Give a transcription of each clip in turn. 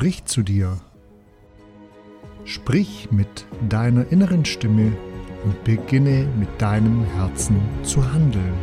spricht zu dir. Sprich mit deiner inneren Stimme und beginne mit deinem Herzen zu handeln.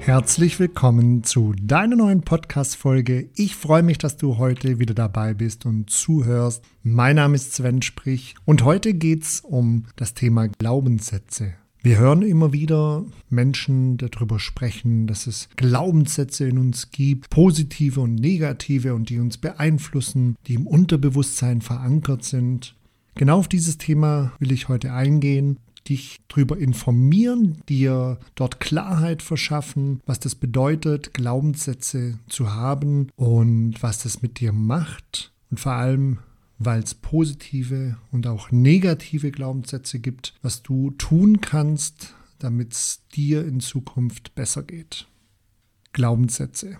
Herzlich willkommen zu deiner neuen Podcast-Folge. Ich freue mich, dass du heute wieder dabei bist und zuhörst. Mein Name ist Sven Sprich und heute geht es um das Thema Glaubenssätze. Wir hören immer wieder Menschen darüber sprechen, dass es Glaubenssätze in uns gibt, positive und negative und die uns beeinflussen, die im Unterbewusstsein verankert sind. Genau auf dieses Thema will ich heute eingehen dich darüber informieren, dir dort Klarheit verschaffen, was das bedeutet, Glaubenssätze zu haben und was das mit dir macht und vor allem, weil es positive und auch negative Glaubenssätze gibt, was du tun kannst, damit es dir in Zukunft besser geht. Glaubenssätze.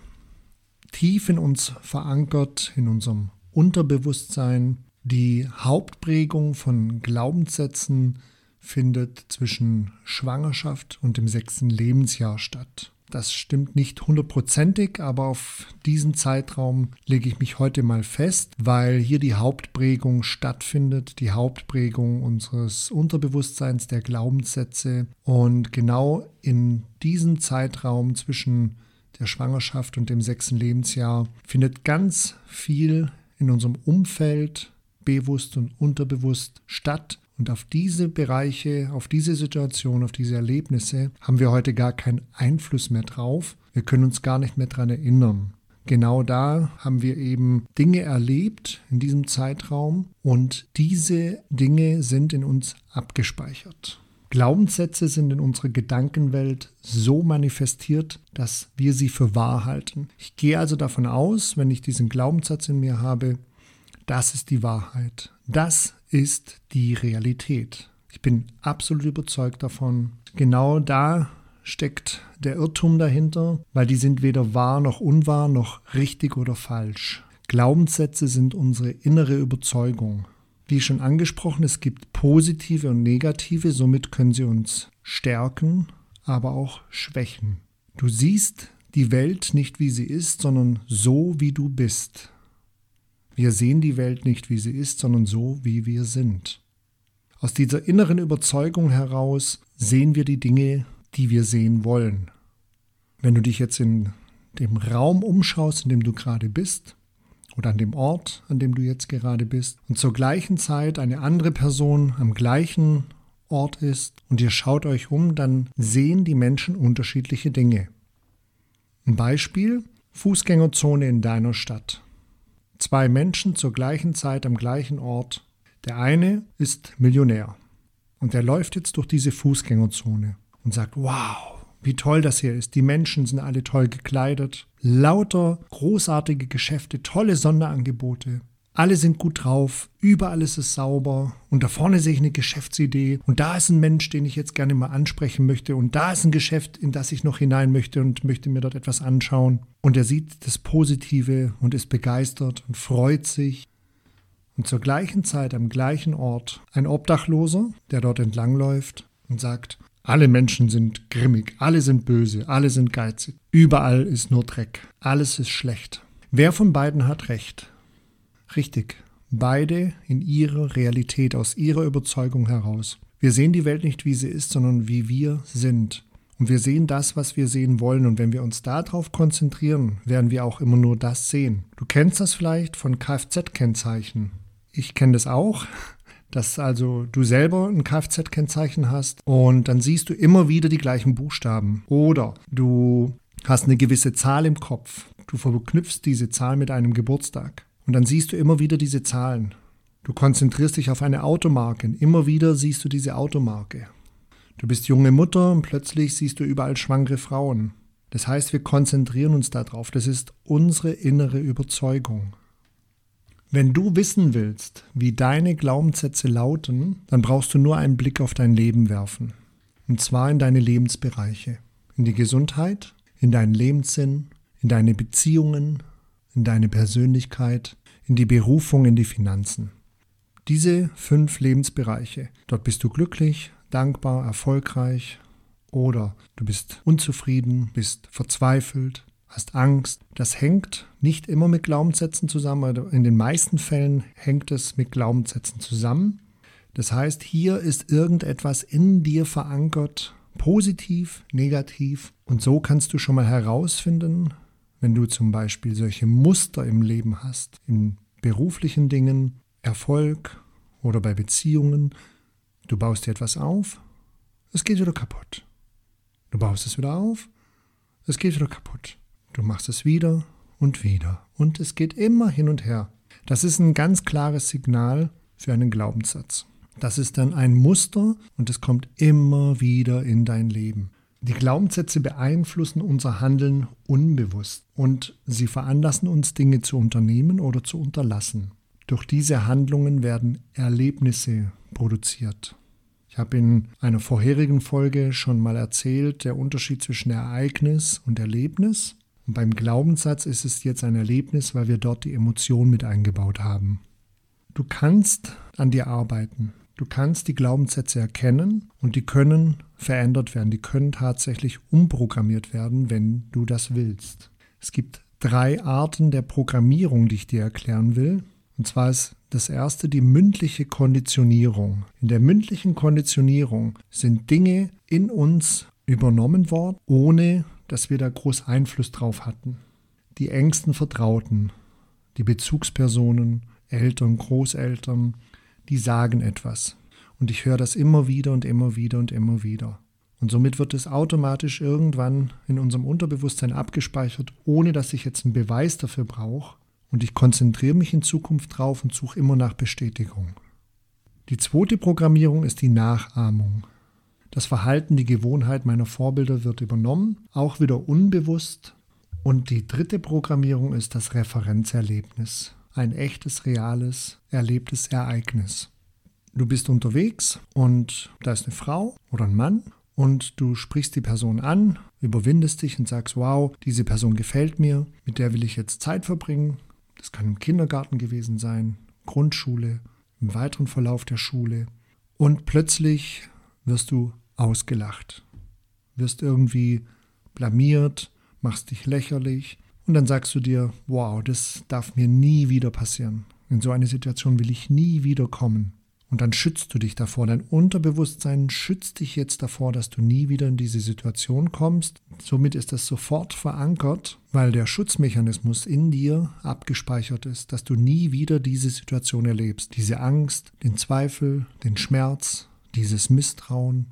Tief in uns verankert, in unserem Unterbewusstsein, die Hauptprägung von Glaubenssätzen findet zwischen Schwangerschaft und dem sechsten Lebensjahr statt. Das stimmt nicht hundertprozentig, aber auf diesen Zeitraum lege ich mich heute mal fest, weil hier die Hauptprägung stattfindet, die Hauptprägung unseres Unterbewusstseins, der Glaubenssätze. Und genau in diesem Zeitraum zwischen der Schwangerschaft und dem sechsten Lebensjahr findet ganz viel in unserem Umfeld, bewusst und unterbewusst statt, und auf diese Bereiche, auf diese Situation, auf diese Erlebnisse haben wir heute gar keinen Einfluss mehr drauf. Wir können uns gar nicht mehr daran erinnern. Genau da haben wir eben Dinge erlebt in diesem Zeitraum und diese Dinge sind in uns abgespeichert. Glaubenssätze sind in unserer Gedankenwelt so manifestiert, dass wir sie für wahr halten. Ich gehe also davon aus, wenn ich diesen Glaubenssatz in mir habe, das ist die Wahrheit. Das ist die Realität. Ich bin absolut überzeugt davon. Genau da steckt der Irrtum dahinter, weil die sind weder wahr noch unwahr noch richtig oder falsch. Glaubenssätze sind unsere innere Überzeugung. Wie schon angesprochen, es gibt positive und negative, somit können sie uns stärken, aber auch schwächen. Du siehst die Welt nicht wie sie ist, sondern so wie du bist. Wir sehen die Welt nicht, wie sie ist, sondern so, wie wir sind. Aus dieser inneren Überzeugung heraus sehen wir die Dinge, die wir sehen wollen. Wenn du dich jetzt in dem Raum umschaust, in dem du gerade bist, oder an dem Ort, an dem du jetzt gerade bist, und zur gleichen Zeit eine andere Person am gleichen Ort ist und ihr schaut euch um, dann sehen die Menschen unterschiedliche Dinge. Ein Beispiel, Fußgängerzone in deiner Stadt. Zwei Menschen zur gleichen Zeit am gleichen Ort. Der eine ist Millionär und der läuft jetzt durch diese Fußgängerzone und sagt, wow, wie toll das hier ist. Die Menschen sind alle toll gekleidet. Lauter großartige Geschäfte, tolle Sonderangebote. Alle sind gut drauf, überall ist es sauber und da vorne sehe ich eine Geschäftsidee und da ist ein Mensch, den ich jetzt gerne mal ansprechen möchte und da ist ein Geschäft, in das ich noch hinein möchte und möchte mir dort etwas anschauen. Und er sieht das Positive und ist begeistert und freut sich. Und zur gleichen Zeit am gleichen Ort ein Obdachloser, der dort entlangläuft und sagt, alle Menschen sind grimmig, alle sind böse, alle sind geizig, überall ist nur Dreck, alles ist schlecht. Wer von beiden hat recht? Richtig, beide in ihrer Realität, aus ihrer Überzeugung heraus. Wir sehen die Welt nicht, wie sie ist, sondern wie wir sind. Und wir sehen das, was wir sehen wollen. Und wenn wir uns darauf konzentrieren, werden wir auch immer nur das sehen. Du kennst das vielleicht von Kfz-Kennzeichen. Ich kenne das auch, dass also du selber ein Kfz-Kennzeichen hast und dann siehst du immer wieder die gleichen Buchstaben. Oder du hast eine gewisse Zahl im Kopf. Du verknüpfst diese Zahl mit einem Geburtstag. Und dann siehst du immer wieder diese Zahlen. Du konzentrierst dich auf eine Automarke. Immer wieder siehst du diese Automarke. Du bist junge Mutter und plötzlich siehst du überall schwangere Frauen. Das heißt, wir konzentrieren uns darauf. Das ist unsere innere Überzeugung. Wenn du wissen willst, wie deine Glaubenssätze lauten, dann brauchst du nur einen Blick auf dein Leben werfen. Und zwar in deine Lebensbereiche. In die Gesundheit, in deinen Lebenssinn, in deine Beziehungen, in deine Persönlichkeit, in die Berufung, in die Finanzen. Diese fünf Lebensbereiche, dort bist du glücklich, dankbar, erfolgreich oder du bist unzufrieden, bist verzweifelt, hast Angst. Das hängt nicht immer mit Glaubenssätzen zusammen, aber in den meisten Fällen hängt es mit Glaubenssätzen zusammen. Das heißt, hier ist irgendetwas in dir verankert, positiv, negativ. Und so kannst du schon mal herausfinden, wenn du zum Beispiel solche Muster im Leben hast, in beruflichen Dingen, Erfolg oder bei Beziehungen, du baust dir etwas auf, es geht wieder kaputt. Du baust es wieder auf, es geht wieder kaputt. Du machst es wieder und wieder und es geht immer hin und her. Das ist ein ganz klares Signal für einen Glaubenssatz. Das ist dann ein Muster und es kommt immer wieder in dein Leben. Die Glaubenssätze beeinflussen unser Handeln unbewusst und sie veranlassen uns Dinge zu unternehmen oder zu unterlassen. Durch diese Handlungen werden Erlebnisse produziert. Ich habe in einer vorherigen Folge schon mal erzählt, der Unterschied zwischen Ereignis und Erlebnis. Und beim Glaubenssatz ist es jetzt ein Erlebnis, weil wir dort die Emotion mit eingebaut haben. Du kannst an dir arbeiten. Du kannst die Glaubenssätze erkennen und die können verändert werden. Die können tatsächlich umprogrammiert werden, wenn du das willst. Es gibt drei Arten der Programmierung, die ich dir erklären will. Und zwar ist das erste die mündliche Konditionierung. In der mündlichen Konditionierung sind Dinge in uns übernommen worden, ohne dass wir da groß Einfluss drauf hatten. Die engsten Vertrauten, die Bezugspersonen, Eltern, Großeltern, die sagen etwas. Und ich höre das immer wieder und immer wieder und immer wieder. Und somit wird es automatisch irgendwann in unserem Unterbewusstsein abgespeichert, ohne dass ich jetzt einen Beweis dafür brauche. Und ich konzentriere mich in Zukunft drauf und suche immer nach Bestätigung. Die zweite Programmierung ist die Nachahmung. Das Verhalten, die Gewohnheit meiner Vorbilder wird übernommen, auch wieder unbewusst. Und die dritte Programmierung ist das Referenzerlebnis ein echtes, reales, erlebtes Ereignis. Du bist unterwegs und da ist eine Frau oder ein Mann und du sprichst die Person an, überwindest dich und sagst, wow, diese Person gefällt mir, mit der will ich jetzt Zeit verbringen. Das kann im Kindergarten gewesen sein, Grundschule, im weiteren Verlauf der Schule. Und plötzlich wirst du ausgelacht, wirst irgendwie blamiert, machst dich lächerlich und dann sagst du dir, wow, das darf mir nie wieder passieren. In so eine Situation will ich nie wieder kommen. Und dann schützt du dich davor. Dein Unterbewusstsein schützt dich jetzt davor, dass du nie wieder in diese Situation kommst. Somit ist das sofort verankert, weil der Schutzmechanismus in dir abgespeichert ist, dass du nie wieder diese Situation erlebst. Diese Angst, den Zweifel, den Schmerz, dieses Misstrauen,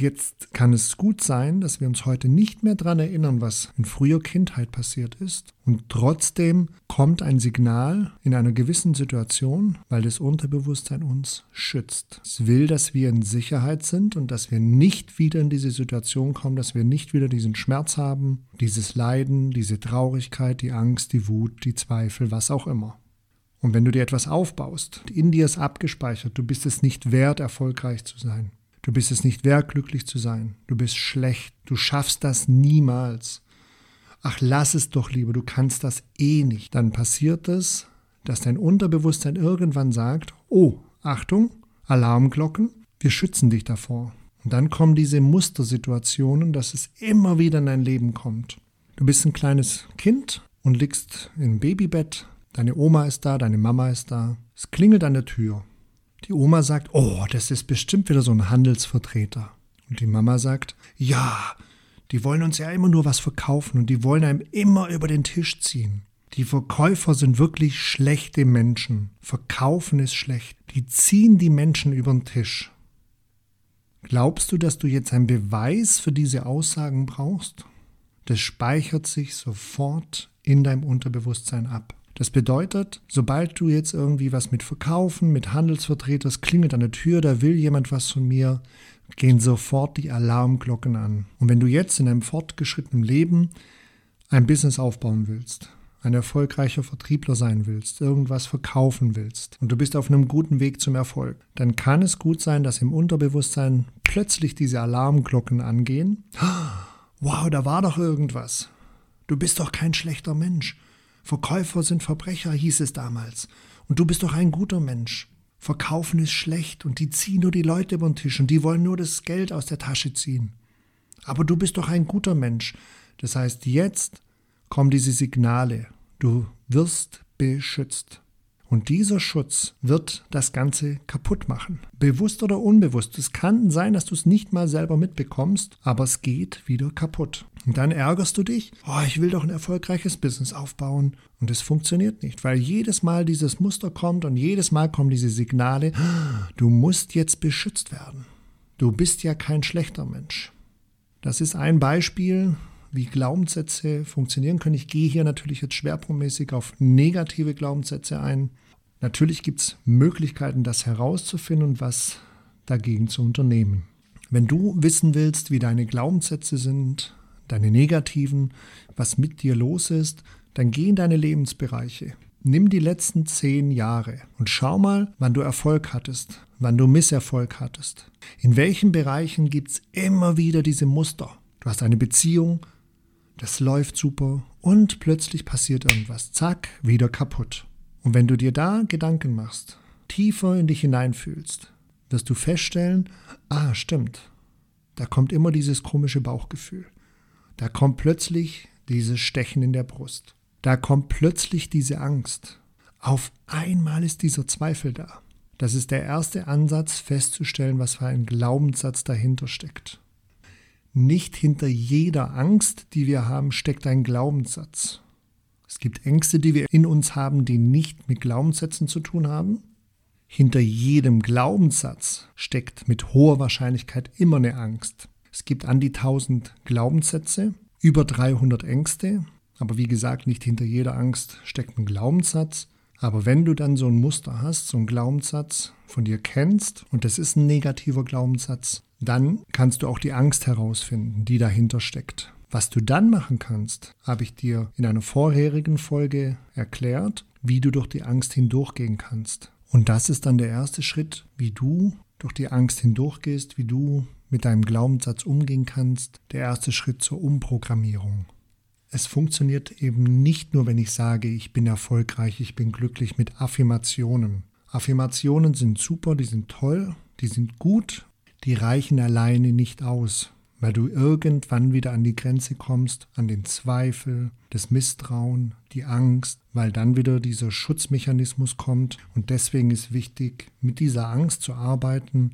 Jetzt kann es gut sein, dass wir uns heute nicht mehr daran erinnern, was in früher Kindheit passiert ist. Und trotzdem kommt ein Signal in einer gewissen Situation, weil das Unterbewusstsein uns schützt. Es will, dass wir in Sicherheit sind und dass wir nicht wieder in diese Situation kommen, dass wir nicht wieder diesen Schmerz haben, dieses Leiden, diese Traurigkeit, die Angst, die Wut, die Zweifel, was auch immer. Und wenn du dir etwas aufbaust, in dir ist abgespeichert, du bist es nicht wert, erfolgreich zu sein. Du bist es nicht wert, glücklich zu sein. Du bist schlecht. Du schaffst das niemals. Ach, lass es doch lieber, du kannst das eh nicht. Dann passiert es, dass dein Unterbewusstsein irgendwann sagt, oh, Achtung, Alarmglocken, wir schützen dich davor. Und dann kommen diese Mustersituationen, dass es immer wieder in dein Leben kommt. Du bist ein kleines Kind und liegst im Babybett, deine Oma ist da, deine Mama ist da. Es klingelt an der Tür. Die Oma sagt, oh, das ist bestimmt wieder so ein Handelsvertreter. Und die Mama sagt, ja, die wollen uns ja immer nur was verkaufen und die wollen einem immer über den Tisch ziehen. Die Verkäufer sind wirklich schlechte Menschen. Verkaufen ist schlecht. Die ziehen die Menschen über den Tisch. Glaubst du, dass du jetzt einen Beweis für diese Aussagen brauchst? Das speichert sich sofort in deinem Unterbewusstsein ab. Das bedeutet, sobald du jetzt irgendwie was mit Verkaufen, mit Handelsvertretern, klingelt an der Tür, da will jemand was von mir, gehen sofort die Alarmglocken an. Und wenn du jetzt in einem fortgeschrittenen Leben ein Business aufbauen willst, ein erfolgreicher Vertriebler sein willst, irgendwas verkaufen willst und du bist auf einem guten Weg zum Erfolg, dann kann es gut sein, dass im Unterbewusstsein plötzlich diese Alarmglocken angehen. Wow, da war doch irgendwas. Du bist doch kein schlechter Mensch. Verkäufer sind Verbrecher, hieß es damals. Und du bist doch ein guter Mensch. Verkaufen ist schlecht und die ziehen nur die Leute über den Tisch und die wollen nur das Geld aus der Tasche ziehen. Aber du bist doch ein guter Mensch. Das heißt, jetzt kommen diese Signale. Du wirst beschützt. Und dieser Schutz wird das Ganze kaputt machen. Bewusst oder unbewusst. Es kann sein, dass du es nicht mal selber mitbekommst, aber es geht wieder kaputt. Und dann ärgerst du dich, oh, ich will doch ein erfolgreiches Business aufbauen. Und es funktioniert nicht, weil jedes Mal dieses Muster kommt und jedes Mal kommen diese Signale, du musst jetzt beschützt werden. Du bist ja kein schlechter Mensch. Das ist ein Beispiel, wie Glaubenssätze funktionieren können. Ich gehe hier natürlich jetzt schwerpunktmäßig auf negative Glaubenssätze ein. Natürlich gibt es Möglichkeiten, das herauszufinden und was dagegen zu unternehmen. Wenn du wissen willst, wie deine Glaubenssätze sind, deine negativen, was mit dir los ist, dann geh in deine Lebensbereiche. Nimm die letzten zehn Jahre und schau mal, wann du Erfolg hattest, wann du Misserfolg hattest. In welchen Bereichen gibt es immer wieder diese Muster? Du hast eine Beziehung, das läuft super und plötzlich passiert irgendwas. Zack, wieder kaputt. Und wenn du dir da Gedanken machst, tiefer in dich hineinfühlst, wirst du feststellen, ah, stimmt, da kommt immer dieses komische Bauchgefühl. Da kommt plötzlich dieses Stechen in der Brust. Da kommt plötzlich diese Angst. Auf einmal ist dieser Zweifel da. Das ist der erste Ansatz, festzustellen, was für ein Glaubenssatz dahinter steckt. Nicht hinter jeder Angst, die wir haben, steckt ein Glaubenssatz. Es gibt Ängste, die wir in uns haben, die nicht mit Glaubenssätzen zu tun haben. Hinter jedem Glaubenssatz steckt mit hoher Wahrscheinlichkeit immer eine Angst. Es gibt an die 1000 Glaubenssätze, über 300 Ängste, aber wie gesagt, nicht hinter jeder Angst steckt ein Glaubenssatz. Aber wenn du dann so ein Muster hast, so einen Glaubenssatz von dir kennst und das ist ein negativer Glaubenssatz, dann kannst du auch die Angst herausfinden, die dahinter steckt. Was du dann machen kannst, habe ich dir in einer vorherigen Folge erklärt, wie du durch die Angst hindurchgehen kannst. Und das ist dann der erste Schritt, wie du durch die Angst hindurchgehst, wie du mit deinem Glaubenssatz umgehen kannst. Der erste Schritt zur Umprogrammierung. Es funktioniert eben nicht nur, wenn ich sage, ich bin erfolgreich, ich bin glücklich mit Affirmationen. Affirmationen sind super, die sind toll, die sind gut, die reichen alleine nicht aus, weil du irgendwann wieder an die Grenze kommst, an den Zweifel, das Misstrauen, die Angst, weil dann wieder dieser Schutzmechanismus kommt und deswegen ist wichtig, mit dieser Angst zu arbeiten,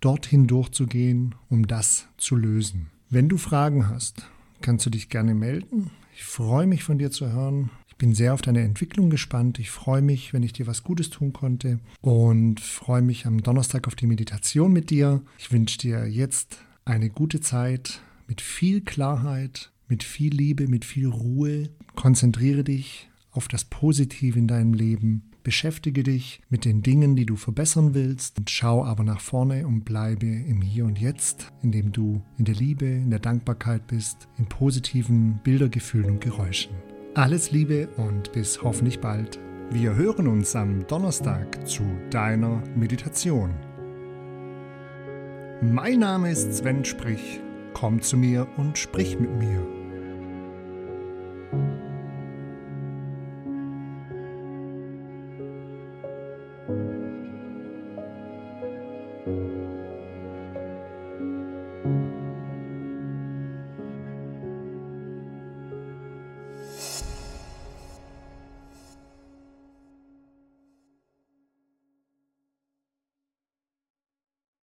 dorthin durchzugehen, um das zu lösen. Wenn du Fragen hast, kannst du dich gerne melden. Ich freue mich von dir zu hören. Ich bin sehr auf deine Entwicklung gespannt. Ich freue mich, wenn ich dir was Gutes tun konnte und freue mich am Donnerstag auf die Meditation mit dir. Ich wünsche dir jetzt eine gute Zeit mit viel Klarheit, mit viel Liebe, mit viel Ruhe. Konzentriere dich auf das Positive in deinem Leben Beschäftige dich mit den Dingen, die du verbessern willst und schau aber nach vorne und bleibe im Hier und Jetzt, indem du in der Liebe, in der Dankbarkeit bist, in positiven Bildergefühlen und Geräuschen. Alles Liebe und bis hoffentlich bald. Wir hören uns am Donnerstag zu deiner Meditation. Mein Name ist Sven Sprich. Komm zu mir und sprich mit mir.